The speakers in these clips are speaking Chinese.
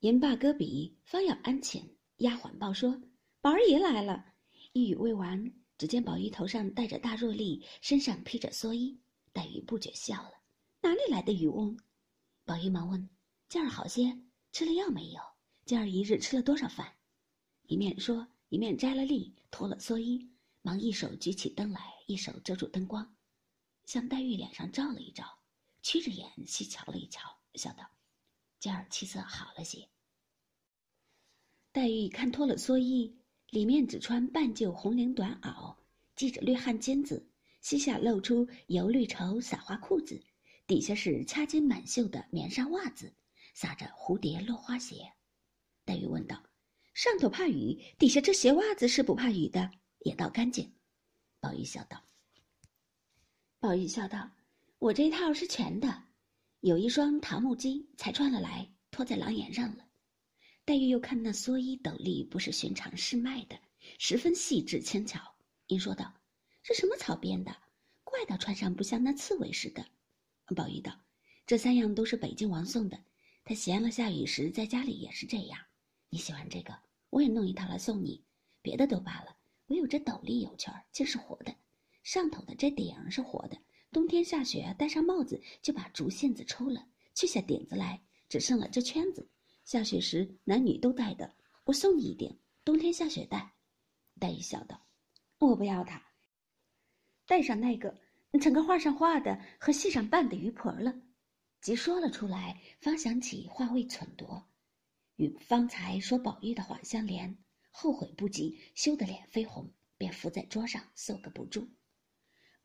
言罢戈笔，方要安寝，丫鬟报说：“宝儿爷来了。”一语未完，只见宝玉头上戴着大箬笠，身上披着蓑衣。黛玉不觉笑了：“哪里来的渔翁？”宝玉忙问：“今儿好些？吃了药没有？今儿一日吃了多少饭？”一面说，一面摘了笠，脱了蓑衣，忙一手举起灯来，一手遮住灯光，向黛玉脸上照了一照，屈着眼细瞧了一瞧，笑道：“今儿气色好了些。”黛玉看脱了蓑衣，里面只穿半旧红绫短袄，系着绿汗巾子，膝下露出油绿绸撒花裤子，底下是掐金满袖的棉纱袜子，撒着蝴蝶落花鞋。黛玉问道。上头怕雨，底下这鞋袜子是不怕雨的，也倒干净。宝玉笑道：“宝玉笑道，我这套是全的，有一双桃木屐才穿了来，脱在廊檐上了。”黛玉又看那蓑衣斗笠不是寻常市卖的，十分细致轻巧，因说道：“这什么草编的？怪到穿上不像那刺猬似的。”宝玉道：“这三样都是北京王送的，他闲了下雨时在家里也是这样。你喜欢这个？”我也弄一套来送你，别的都罢了，唯有这斗笠有趣儿，竟是活的，上头的这顶是活的。冬天下雪，戴上帽子就把竹线子抽了，去下顶子来，只剩了这圈子。下雪时男女都戴的。我送你一顶，冬天下雪戴。黛玉笑道：“我不要它，戴上那个，成个画上画的和戏上扮的鱼婆了。”即说了出来，方想起话未忖夺。与方才说宝玉的话相连，后悔不及，羞得脸绯红，便伏在桌上搜个不住。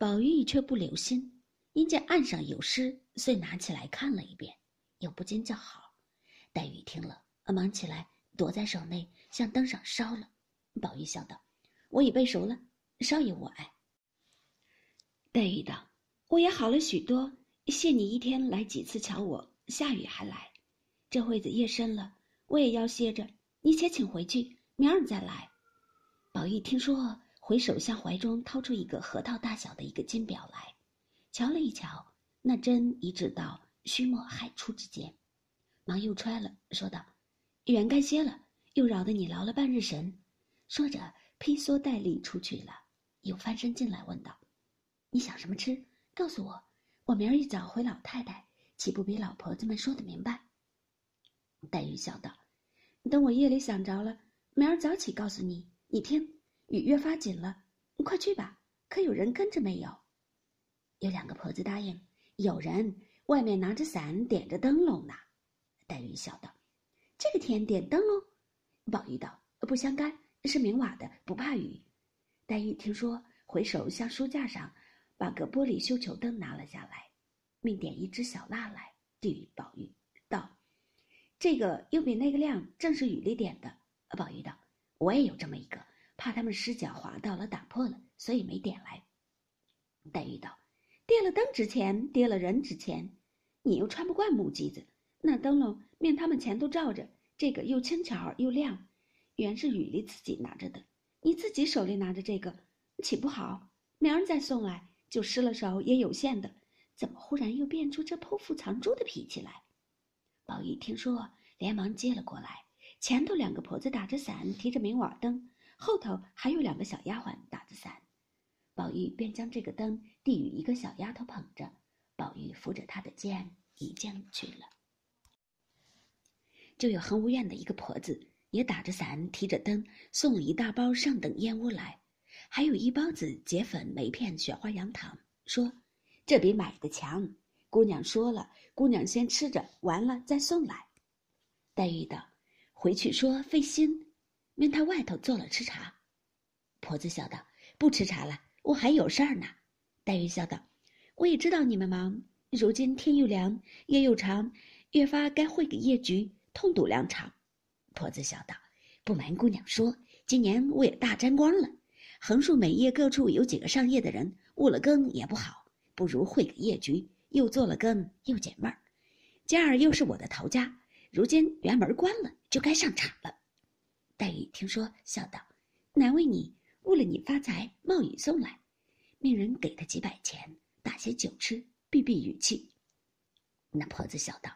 宝玉却不留心，因见案上有诗，遂拿起来看了一遍，又不禁叫好。黛玉听了，忙起来躲在手内，向灯上烧了。宝玉笑道：“我已背熟了，烧也我爱。”黛玉道：“我也好了许多，谢你一天来几次瞧我，下雨还来，这会子夜深了。”我也要歇着，你且请回去，明儿再来。宝玉听说，回首向怀中掏出一个核桃大小的一个金表来，瞧了一瞧，那针已指到须末亥初之间，忙又揣了，说道：“原该歇了，又扰得你劳了半日神。”说着，披蓑戴笠出去了，又翻身进来问道：“你想什么吃？告诉我，我明儿一早回老太太，岂不比老婆子们说的明白？”黛玉笑道。等我夜里想着了，明儿早起告诉你。你听，雨越发紧了，快去吧。可有人跟着没有？有两个婆子答应，有人外面拿着伞，点着灯笼呢。黛玉笑道：“这个天点灯笼？”宝玉道：“不相干，是明瓦的，不怕雨。”黛玉听说，回首向书架上把个玻璃绣球灯拿了下来，命点一支小蜡来，递与宝玉道。这个又比那个亮，正是雨里点的。宝玉道：“我也有这么一个，怕他们失脚滑到了，打破了，所以没点来。”黛玉道：“跌了灯值钱，跌了人值钱。你又穿不惯木屐子，那灯笼面他们前头照着，这个又轻巧又亮，原是雨里自己拿着的。你自己手里拿着这个，岂不好？明儿再送来，就失了手也有限的。怎么忽然又变出这剖腹藏珠的脾气来？”宝玉听说，连忙接了过来。前头两个婆子打着伞，提着明瓦灯；后头还有两个小丫鬟打着伞。宝玉便将这个灯递与一个小丫头捧着，宝玉扶着她的肩，已经去了。就有恒芜院的一个婆子，也打着伞，提着灯，送了一大包上等烟雾来，还有一包子结粉、梅片、雪花羊糖，说：“这比买的强。”姑娘说了，姑娘先吃着，完了再送来。黛玉道：“回去说费心，命他外头做了吃茶。”婆子笑道：“不吃茶了，我还有事儿呢。”黛玉笑道：“我也知道你们忙，如今天又凉，夜又长，越发该会个夜局，痛赌两场。”婆子笑道：“不瞒姑娘说，今年我也大沾光了，横竖每夜各处有几个上夜的人，误了更也不好，不如会个夜局。”又做了更，又解闷儿，今儿又是我的头家，如今园门关了，就该上场了。黛玉听说，笑道：“难为你，误了你发财，冒雨送来，命人给他几百钱，打些酒吃，避避雨气。”那婆子笑道：“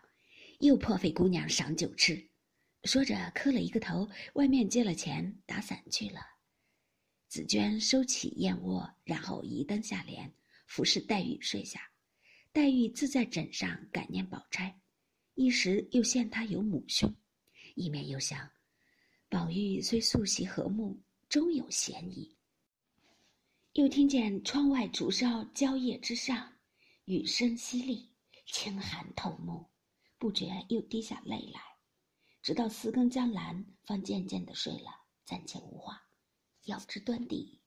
又破费姑娘赏酒吃，说着磕了一个头，外面接了钱，打伞去了。紫娟收起燕窝，然后移灯下帘，服侍黛玉睡下。黛玉自在枕上感念宝钗，一时又羡她有母兄，一面又想，宝玉虽素习和睦，终有嫌疑。又听见窗外竹梢蕉叶之上，雨声淅沥，清寒透目，不觉又滴下泪来。直到四更将阑，方渐渐的睡了，暂且无话。要知端底。